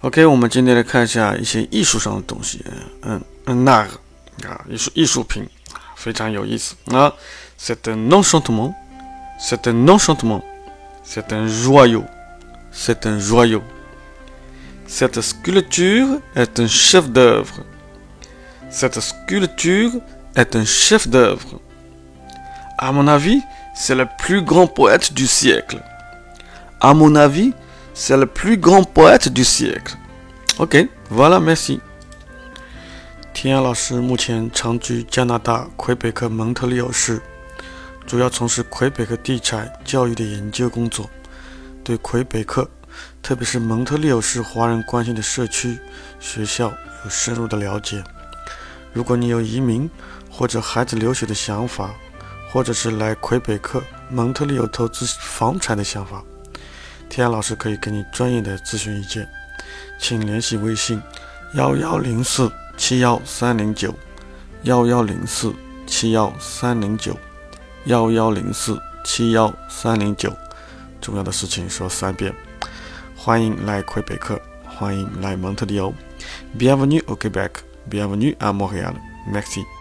OK，我们今天来看一下一些艺术上的东西。嗯嗯，那个啊，艺术艺术品非常有意思啊。C'est un enchantement, c'est un enchantement, c'est un joyau, c'est un joyau. Cette sculpture est un chef-d'œuvre. Cette sculpture est un chef-d'œuvre. À mon avis, c'est le plus grand poète du siècle. À mon avis, c'est le plus grand poète du siècle. OK, voilà, merci. 田野老师目前长居加拿大魁北克蒙特利尔市，主要从事魁北克地产教育的研究工作，对魁北克，特别是蒙特利尔市华人关心的社区、学校有深入的了解。如果你有移民或者孩子留学的想法，或者是来魁北克蒙特利尔投资房产的想法，天涯老师可以给你专业的咨询意见，请联系微信幺幺零四七幺三零九幺幺零四七幺三零九幺幺零四七幺三零九。重要的事情说三遍。欢迎来魁北克，欢迎来蒙特利尔。Bienvenue au Québec, bienvenue à Montréal. Merci.